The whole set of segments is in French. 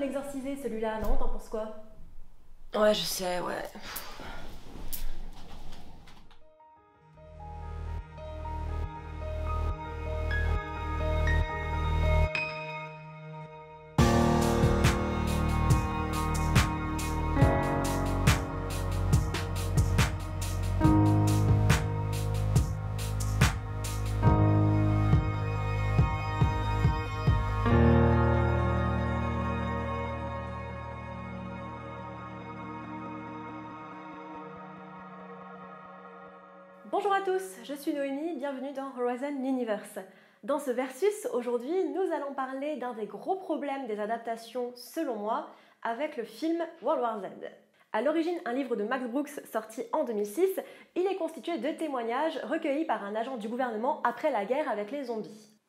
l'exorciser celui-là, non? T'en penses quoi? Ouais, je sais, ouais. À tous, je suis Noémie, bienvenue dans Horizon Universe. Dans ce versus, aujourd'hui, nous allons parler d'un des gros problèmes des adaptations, selon moi, avec le film World War Z. À l'origine, un livre de Max Brooks sorti en 2006, il est constitué de témoignages recueillis par un agent du gouvernement après la guerre avec les zombies.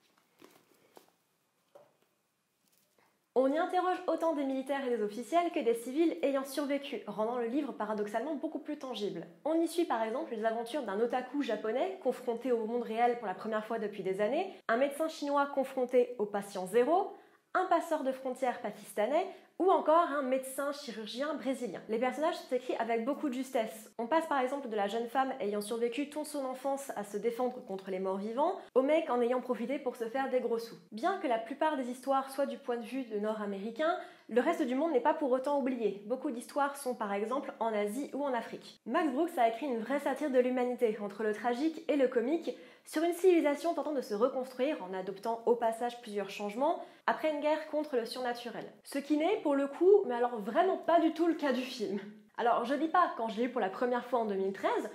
On y interroge autant des militaires et des officiels que des civils ayant survécu, rendant le livre paradoxalement beaucoup plus tangible. On y suit par exemple les aventures d'un otaku japonais confronté au monde réel pour la première fois depuis des années, un médecin chinois confronté au patient zéro, un passeur de frontières pakistanais ou encore un médecin chirurgien brésilien. Les personnages sont écrits avec beaucoup de justesse. On passe par exemple de la jeune femme ayant survécu toute son enfance à se défendre contre les morts vivants, au mec en ayant profité pour se faire des gros sous. Bien que la plupart des histoires soient du point de vue de nord-américains, le reste du monde n'est pas pour autant oublié. Beaucoup d'histoires sont par exemple en Asie ou en Afrique. Max Brooks a écrit une vraie satire de l'humanité, entre le tragique et le comique, sur une civilisation tentant de se reconstruire en adoptant au passage plusieurs changements après une guerre contre le surnaturel. Ce qui n'est pour le coup, mais alors vraiment pas du tout le cas du film. Alors je dis pas, quand je l'ai vu pour la première fois en 2013,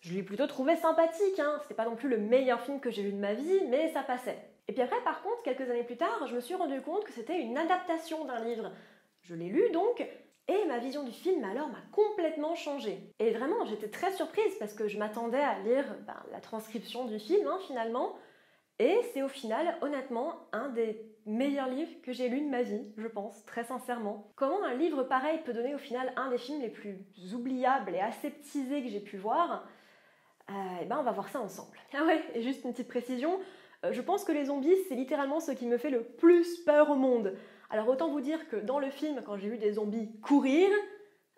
je l'ai plutôt trouvé sympathique, hein. c'était pas non plus le meilleur film que j'ai vu de ma vie, mais ça passait. Et puis après, par contre, quelques années plus tard, je me suis rendu compte que c'était une adaptation d'un livre. Je l'ai lu donc, et ma vision du film alors m'a complètement changé. Et vraiment, j'étais très surprise parce que je m'attendais à lire ben, la transcription du film hein, finalement. Et c'est au final, honnêtement, un des meilleurs livres que j'ai lu de ma vie, je pense, très sincèrement. Comment un livre pareil peut donner au final un des films les plus oubliables et aseptisés que j'ai pu voir? Euh, Eh ben, on va voir ça ensemble. Ah ouais, et juste une petite précision, euh, je pense que les zombies, c'est littéralement ce qui me fait le plus peur au monde. Alors autant vous dire que dans le film, quand j'ai vu des zombies courir,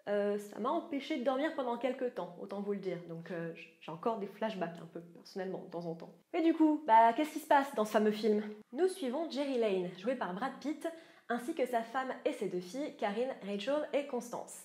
euh, ça m'a empêché de dormir pendant quelques temps, autant vous le dire. Donc euh, j'ai encore des flashbacks un peu, personnellement, de temps en temps. Et du coup, bah qu'est-ce qui se passe dans ce fameux film? Nous suivons Jerry Lane, joué par Brad Pitt, ainsi que sa femme et ses deux filles, Karine, Rachel et Constance.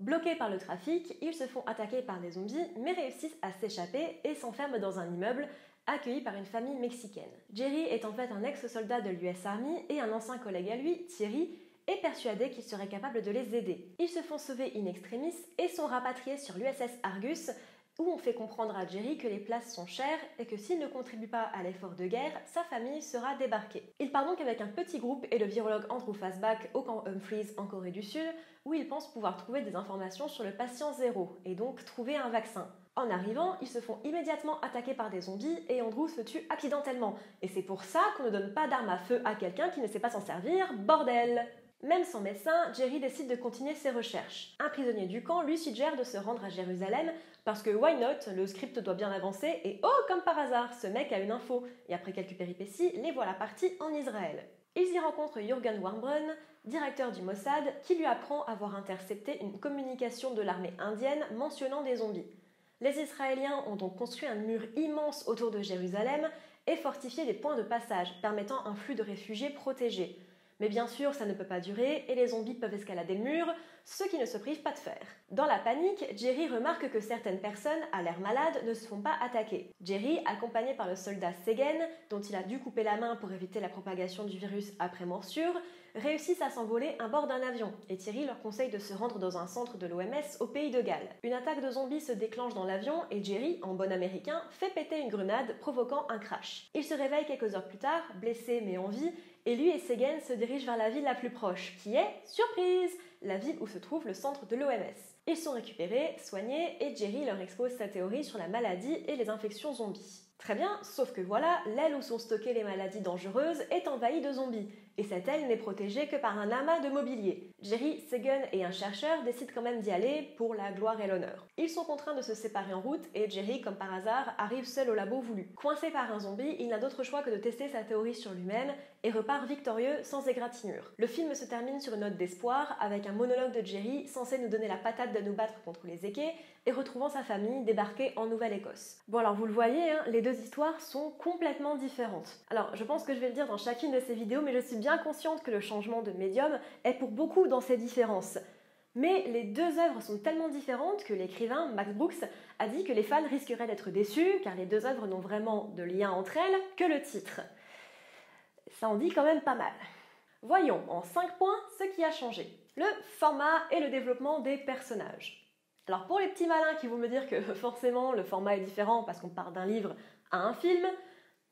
Bloqués par le trafic, ils se font attaquer par des zombies, mais réussissent à s'échapper et s'enferment dans un immeuble accueilli par une famille mexicaine. Jerry est en fait un ex-soldat de l'US Army et un ancien collègue à lui, Thierry, est persuadé qu'il serait capable de les aider. Ils se font sauver in extremis et sont rapatriés sur l'USS Argus, où on fait comprendre à Jerry que les places sont chères et que s'il ne contribue pas à l'effort de guerre, sa famille sera débarquée. Il part donc avec un petit groupe et le virologue Andrew Fastback au camp Humphreys en Corée du Sud, où il pense pouvoir trouver des informations sur le patient zéro et donc trouver un vaccin. En arrivant, ils se font immédiatement attaquer par des zombies et Andrew se tue accidentellement. Et c'est pour ça qu'on ne donne pas d'arme à feu à quelqu'un qui ne sait pas s'en servir, bordel Même sans médecin, Jerry décide de continuer ses recherches. Un prisonnier du camp lui suggère de se rendre à Jérusalem parce que why not, le script doit bien avancer et oh comme par hasard, ce mec a une info. Et après quelques péripéties, les voilà partis en Israël. Ils y rencontrent Jürgen Warmbrunn, directeur du Mossad, qui lui apprend avoir intercepté une communication de l'armée indienne mentionnant des zombies. Les Israéliens ont donc construit un mur immense autour de Jérusalem et fortifié des points de passage permettant un flux de réfugiés protégés. Mais bien sûr, ça ne peut pas durer et les zombies peuvent escalader le mur, ce qui ne se prive pas de faire. Dans la panique, Jerry remarque que certaines personnes, à l'air malade, ne se font pas attaquer. Jerry, accompagné par le soldat Segen, dont il a dû couper la main pour éviter la propagation du virus après morsure, réussissent à s'envoler à bord d'un avion et Thierry leur conseille de se rendre dans un centre de l'OMS au pays de Galles. Une attaque de zombies se déclenche dans l'avion et Jerry, en bon américain, fait péter une grenade provoquant un crash. Il se réveille quelques heures plus tard, blessé mais en vie, et lui et Segen se dirigent vers la ville la plus proche, qui est, surprise, la ville où se trouve le centre de l'OMS. Ils sont récupérés, soignés, et Jerry leur expose sa théorie sur la maladie et les infections zombies. Très bien, sauf que voilà, l'aile où sont stockées les maladies dangereuses est envahie de zombies, et cette aile n'est protégée que par un amas de mobilier. Jerry, Sagan et un chercheur décident quand même d'y aller pour la gloire et l'honneur. Ils sont contraints de se séparer en route et Jerry, comme par hasard, arrive seul au labo voulu. Coincé par un zombie, il n'a d'autre choix que de tester sa théorie sur lui-même et repart victorieux sans égratignure. Le film se termine sur une note d'espoir avec un monologue de Jerry censé nous donner la patate de nous battre contre les équés et retrouvant sa famille débarquée en Nouvelle-Écosse. Bon alors vous le voyez, hein, les deux histoires sont complètement différentes. Alors je pense que je vais le dire dans chacune de ces vidéos, mais je suis bien consciente que le changement de médium est pour beaucoup dans ces différences. Mais les deux œuvres sont tellement différentes que l'écrivain Max Brooks a dit que les fans risqueraient d'être déçus car les deux œuvres n'ont vraiment de lien entre elles que le titre. Ça en dit quand même pas mal. Voyons en 5 points ce qui a changé. Le format et le développement des personnages. Alors pour les petits malins qui vont me dire que forcément le format est différent parce qu'on part d'un livre à un film,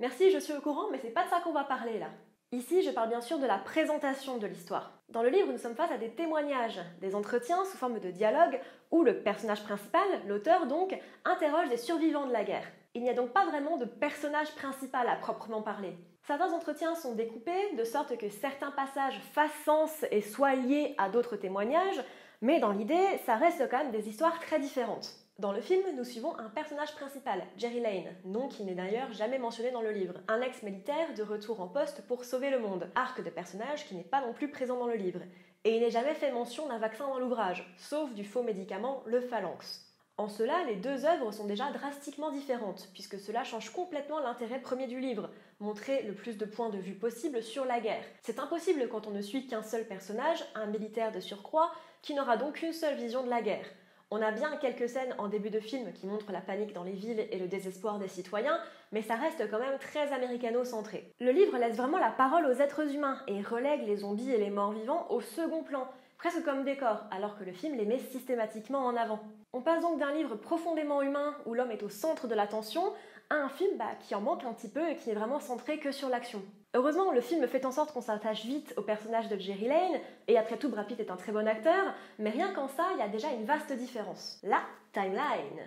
merci, je suis au courant, mais c'est pas de ça qu'on va parler là. Ici, je parle bien sûr de la présentation de l'histoire. Dans le livre, nous sommes face à des témoignages, des entretiens sous forme de dialogue où le personnage principal, l'auteur donc, interroge des survivants de la guerre. Il n'y a donc pas vraiment de personnage principal à proprement parler. Certains entretiens sont découpés de sorte que certains passages fassent sens et soient liés à d'autres témoignages, mais dans l'idée, ça reste quand même des histoires très différentes. Dans le film, nous suivons un personnage principal, Jerry Lane, nom qui n'est d'ailleurs jamais mentionné dans le livre, un ex-militaire de retour en poste pour sauver le monde, arc de personnage qui n'est pas non plus présent dans le livre. Et il n'est jamais fait mention d'un vaccin dans l'ouvrage, sauf du faux médicament, le phalanx. En cela, les deux œuvres sont déjà drastiquement différentes, puisque cela change complètement l'intérêt premier du livre, montrer le plus de points de vue possible sur la guerre. C'est impossible quand on ne suit qu'un seul personnage, un militaire de surcroît, qui n'aura donc qu'une seule vision de la guerre. On a bien quelques scènes en début de film qui montrent la panique dans les villes et le désespoir des citoyens, mais ça reste quand même très américano-centré. Le livre laisse vraiment la parole aux êtres humains et relègue les zombies et les morts vivants au second plan, presque comme décor, alors que le film les met systématiquement en avant. On passe donc d'un livre profondément humain où l'homme est au centre de l'attention à un film bah, qui en manque un petit peu et qui n'est vraiment centré que sur l'action. Heureusement, le film fait en sorte qu'on s'attache vite au personnage de Jerry Lane, et après tout, Brad est un très bon acteur, mais rien qu'en ça, il y a déjà une vaste différence. La timeline.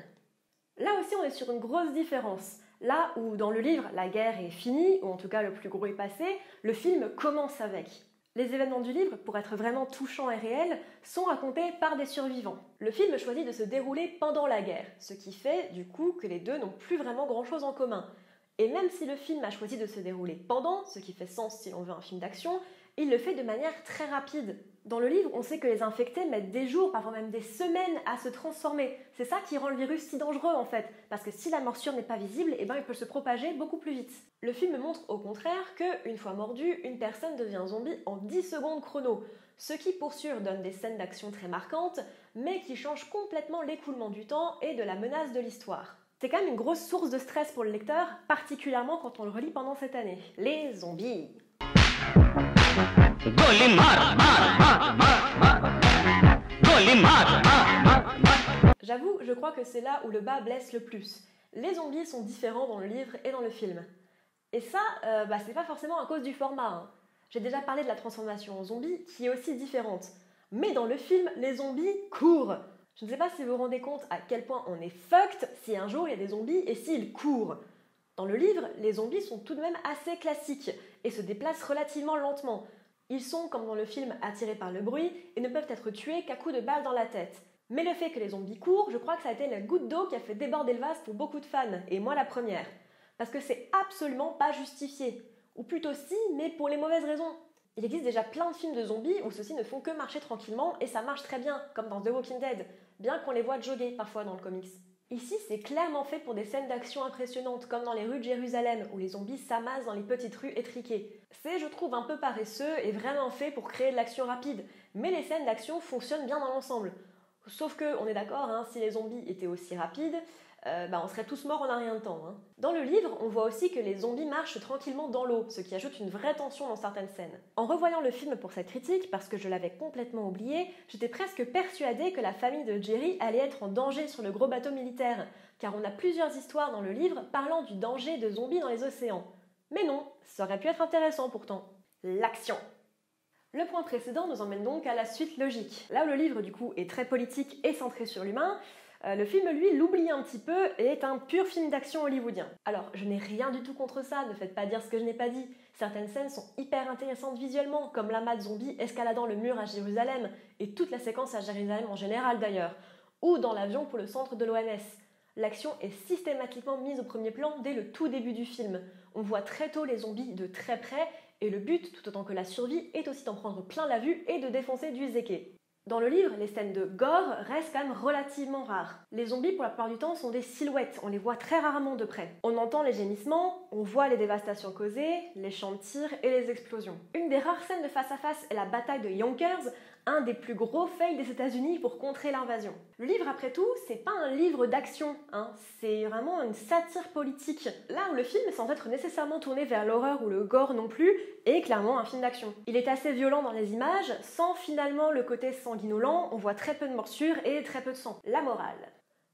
Là aussi, on est sur une grosse différence. Là où dans le livre, la guerre est finie, ou en tout cas le plus gros est passé, le film commence avec. Les événements du livre, pour être vraiment touchants et réels, sont racontés par des survivants. Le film choisit de se dérouler pendant la guerre, ce qui fait du coup que les deux n'ont plus vraiment grand-chose en commun. Et même si le film a choisi de se dérouler pendant, ce qui fait sens si l'on veut un film d'action, il le fait de manière très rapide. Dans le livre, on sait que les infectés mettent des jours, parfois même des semaines à se transformer. C'est ça qui rend le virus si dangereux en fait, parce que si la morsure n'est pas visible, eh ben, il peut se propager beaucoup plus vite. Le film montre au contraire que, une fois mordu, une personne devient zombie en 10 secondes chrono, ce qui pour sûr donne des scènes d'action très marquantes, mais qui change complètement l'écoulement du temps et de la menace de l'histoire. C'est quand même une grosse source de stress pour le lecteur, particulièrement quand on le relit pendant cette année. Les zombies. J'avoue, je crois que c'est là où le bas blesse le plus. Les zombies sont différents dans le livre et dans le film. Et ça, euh, bah, c'est pas forcément à cause du format. Hein. J'ai déjà parlé de la transformation en zombie qui est aussi différente. Mais dans le film, les zombies courent. Je ne sais pas si vous vous rendez compte à quel point on est fucked si un jour il y a des zombies et s'ils courent. Dans le livre, les zombies sont tout de même assez classiques et se déplacent relativement lentement. Ils sont, comme dans le film, attirés par le bruit et ne peuvent être tués qu'à coups de balle dans la tête. Mais le fait que les zombies courent, je crois que ça a été la goutte d'eau qui a fait déborder le vase pour beaucoup de fans, et moi la première. Parce que c'est absolument pas justifié. Ou plutôt si, mais pour les mauvaises raisons. Il existe déjà plein de films de zombies où ceux-ci ne font que marcher tranquillement et ça marche très bien, comme dans The Walking Dead, bien qu'on les voit jogger parfois dans le comics. Ici, c'est clairement fait pour des scènes d'action impressionnantes, comme dans les rues de Jérusalem, où les zombies s'amassent dans les petites rues étriquées. C'est, je trouve, un peu paresseux et vraiment fait pour créer de l'action rapide, mais les scènes d'action fonctionnent bien dans l'ensemble. Sauf que, on est d'accord, hein, si les zombies étaient aussi rapides, euh, bah, on serait tous morts en un rien de temps. Hein. Dans le livre, on voit aussi que les zombies marchent tranquillement dans l'eau, ce qui ajoute une vraie tension dans certaines scènes. En revoyant le film pour cette critique, parce que je l'avais complètement oublié, j'étais presque persuadée que la famille de Jerry allait être en danger sur le gros bateau militaire, car on a plusieurs histoires dans le livre parlant du danger de zombies dans les océans. Mais non, ça aurait pu être intéressant pourtant. L'action le point précédent nous emmène donc à la suite logique. Là où le livre du coup est très politique et centré sur l'humain, Euh, le film, lui, l'oublie un petit peu et est un pur film d'action hollywoodien. Alors, je n'ai rien du tout contre ça, ne faites pas dire ce que je n'ai pas dit. Certaines scènes sont hyper intéressantes visuellement, comme l'amas de zombies escaladant le mur à Jérusalem, et toute la séquence à Jérusalem en général d'ailleurs, ou dans l'avion pour le centre de l'OMS. L'action est systématiquement mise au premier plan dès le tout début du film. On voit très tôt les zombies de très près, et le but, tout autant que la survie, est aussi d'en prendre plein la vue et de défoncer du zéké. Dans le livre, les scènes de gore restent quand même relativement rares. Les zombies, pour la plupart du temps, sont des silhouettes, on les voit très rarement de près. On entend les gémissements, on voit les dévastations causées, les champs de tir et les explosions. Une des rares scènes de face à face est la bataille de Yonkers, un des plus gros fails des États-Unis pour contrer l'invasion. Le livre, après tout, c'est pas un livre d'action, hein, c'est vraiment une satire politique. Là où le film, sans être nécessairement tourné vers l'horreur ou le gore non plus, est clairement un film d'action. Il est assez violent dans les images, sans finalement le côté sanguinolent, on voit très peu de morsures et très peu de sang. La morale.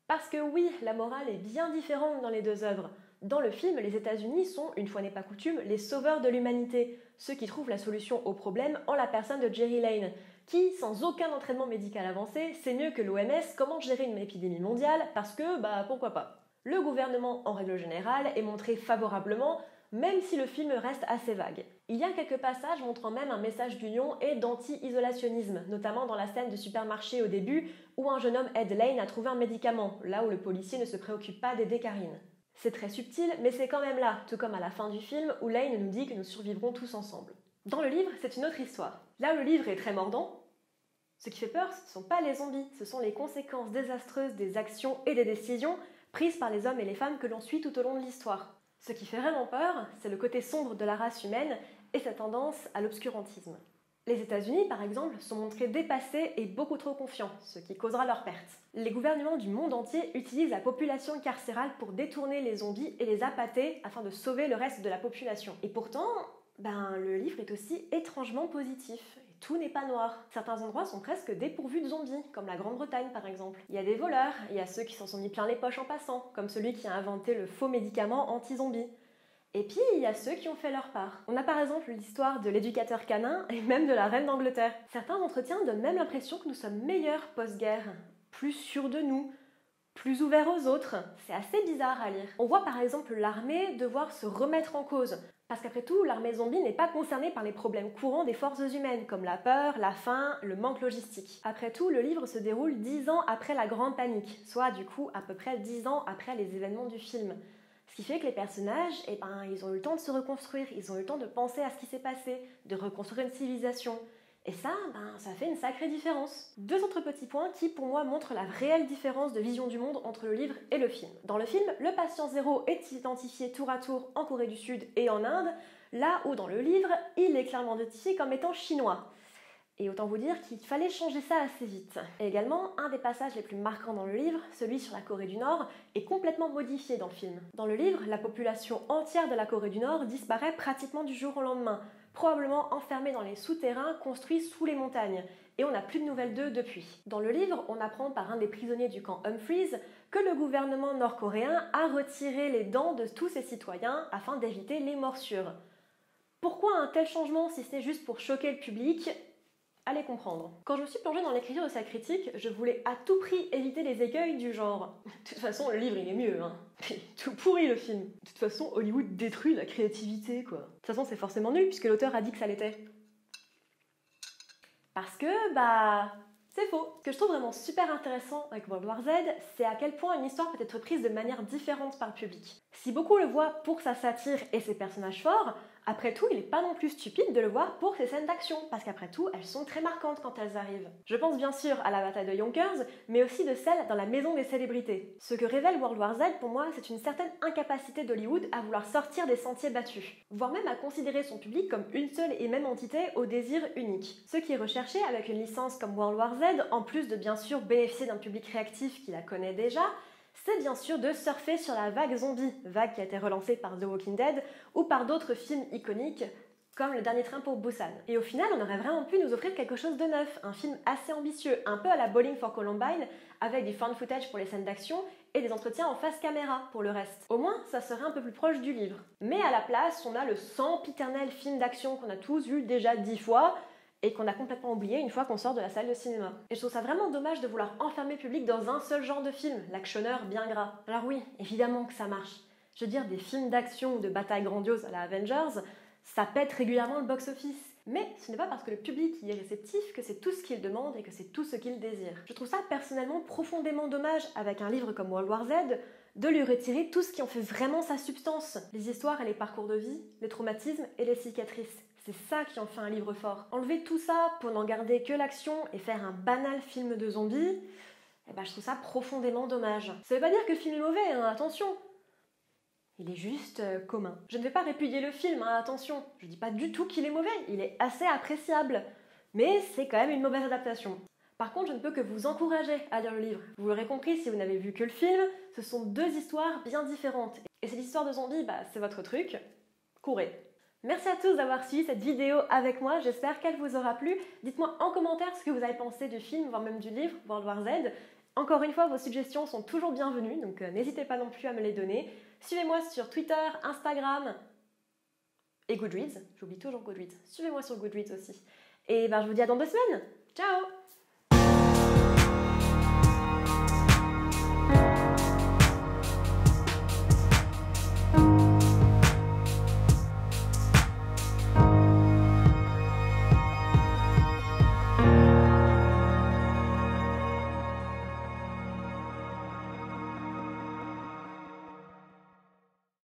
Parce que oui, la morale est bien différente dans les deux œuvres. Dans le film, les États-Unis sont, une fois n'est pas coutume, les sauveurs de l'humanité, ceux qui trouvent la solution au problème en la personne de Jerry Lane, qui, sans aucun entraînement médical avancé, sait mieux que l'OMS comment gérer une épidémie mondiale parce que, bah pourquoi pas. Le gouvernement, en règle générale, est montré favorablement, même si le film reste assez vague. Il y a quelques passages montrant même un message d'union et d'anti-isolationnisme, notamment dans la scène de supermarché au début où un jeune homme aide Lane à trouver un médicament, là où le policier ne se préoccupe pas d'aider Karine. C'est très subtil, mais c'est quand même là, tout comme à la fin du film où Lane nous dit que nous survivrons tous ensemble. Dans le livre, c'est une autre histoire. Là où le livre est très mordant, ce qui fait peur, ce ne sont pas les zombies, ce sont les conséquences désastreuses des actions et des décisions prises par les hommes et les femmes que l'on suit tout au long de l'histoire. Ce qui fait vraiment peur, c'est le côté sombre de la race humaine et sa tendance à l'obscurantisme. Les États-Unis, par exemple, sont montrés dépassés et beaucoup trop confiants, ce qui causera leur perte. Les gouvernements du monde entier utilisent la population carcérale pour détourner les zombies et les appâter afin de sauver le reste de la population. Et pourtant, ben, le livre est aussi étrangement positif. Tout n'est pas noir. Certains endroits sont presque dépourvus de zombies, comme la Grande-Bretagne par exemple. Il y a des voleurs, il y a ceux qui s'en sont mis plein les poches en passant, comme celui qui a inventé le faux médicament anti-zombie. Et puis, il y a ceux qui ont fait leur part. On a par exemple l'histoire de l'éducateur canin et même de la reine d'Angleterre. Certains entretiens donnent même l'impression que nous sommes meilleurs post-guerre, plus sûrs de nous, plus ouverts aux autres. C'est assez bizarre à lire. On voit par exemple l'armée devoir se remettre en cause, parce qu'après tout, l'armée zombie n'est pas concernée par les problèmes courants des forces humaines, comme la peur, la faim, le manque logistique. Après tout, le livre se déroule dix ans après la Grande Panique, soit du coup à peu près dix ans après les événements du film. Ce qui fait que les personnages, eh ben, ils ont eu le temps de se reconstruire, ils ont eu le temps de penser à ce qui s'est passé, de reconstruire une civilisation. Et ça, ben, ça fait une sacrée différence. Deux autres petits points qui, pour moi, montrent la réelle différence de vision du monde entre le livre et le film. Dans le film, le patient zéro est identifié tour à tour en Corée du Sud et en Inde, là où dans le livre, il est clairement identifié comme étant chinois. Et autant vous dire qu'il fallait changer ça assez vite. Et également, un des passages les plus marquants dans le livre, celui sur la Corée du Nord, est complètement modifié dans le film. Dans le livre, la population entière de la Corée du Nord disparaît pratiquement du jour au lendemain, probablement enfermés dans les souterrains construits sous les montagnes, et on n'a plus de nouvelles d'eux depuis. Dans le livre, on apprend par un des prisonniers du camp Humphreys que le gouvernement nord-coréen a retiré les dents de tous ses citoyens afin d'éviter les morsures. Pourquoi un tel changement si ce n'est juste pour choquer le public? Allez comprendre. Quand je me suis plongée dans l'écriture de sa critique, je voulais à tout prix éviter les écueils du genre. De toute façon, le livre il est mieux, hein. tout pourri le film. De toute façon, Hollywood détruit la créativité, quoi. De toute façon, c'est forcément nul puisque l'auteur a dit que ça l'était. Parce que, bah, c'est faux. Ce que je trouve vraiment super intéressant avec World War Z, c'est à quel point une histoire peut être prise de manière différente par le public. Si beaucoup le voient pour sa satire et ses personnages forts, après tout, il n'est pas non plus stupide de le voir pour ses scènes d'action, parce qu'après tout, elles sont très marquantes quand elles arrivent. Je pense bien sûr à la bataille de Yonkers, mais aussi de celle dans la maison des célébrités. Ce que révèle World War Z, pour moi, c'est une certaine incapacité d'Hollywood à vouloir sortir des sentiers battus, voire même à considérer son public comme une seule et même entité au désir unique. Ce qui est recherché avec une licence comme World War Z, en plus de bien sûr bénéficier d'un public réactif qui la connaît déjà, c'est bien sûr de surfer sur la vague zombie, vague qui a été relancée par The Walking Dead ou par d'autres films iconiques comme Le Dernier Train pour Busan. Et au final, on aurait vraiment pu nous offrir quelque chose de neuf, un film assez ambitieux, un peu à la Bowling for Columbine, avec du fan footage pour les scènes d'action et des entretiens en face caméra pour le reste. Au moins, ça serait un peu plus proche du livre. Mais à la place, on a le sempiternel film d'action qu'on a tous vu déjà dix fois, et qu'on a complètement oublié une fois qu'on sort de la salle de cinéma. Et je trouve ça vraiment dommage de vouloir enfermer le public dans un seul genre de film, l'actionneur bien gras. Alors oui, évidemment que ça marche. Je veux dire, des films d'action ou de bataille grandiose à la Avengers, ça pète régulièrement le box-office. Mais ce n'est pas parce que le public y est réceptif que c'est tout ce qu'il demande et que c'est tout ce qu'il désire. Je trouve ça personnellement profondément dommage avec un livre comme World War Z de lui retirer tout ce qui en fait vraiment sa substance. Les histoires et les parcours de vie, les traumatismes et les cicatrices. C'est ça qui en fait un livre fort. Enlever tout ça pour n'en garder que l'action et faire un banal film de zombies, eh ben, je trouve ça profondément dommage. Ça veut pas dire que le film est mauvais, hein, attention. Il est juste euh, commun. Je ne vais pas répudier le film, hein, attention. Je dis pas du tout qu'il est mauvais, il est assez appréciable. Mais c'est quand même une mauvaise adaptation. Par contre, je ne peux que vous encourager à lire le livre. Vous l'aurez compris si vous n'avez vu que le film, ce sont deux histoires bien différentes. Et cette histoire de zombies, bah, c'est votre truc. Courez. Merci à tous d'avoir suivi cette vidéo avec moi, j'espère qu'elle vous aura plu. Dites-moi en commentaire ce que vous avez pensé du film, voire même du livre World War Z. Encore une fois, vos suggestions sont toujours bienvenues, donc euh, n'hésitez pas non plus à me les donner. Suivez-moi sur Twitter, Instagram et Goodreads. J'oublie toujours Goodreads. Suivez-moi sur Goodreads aussi. Et ben, je vous dis à dans deux semaines. Ciao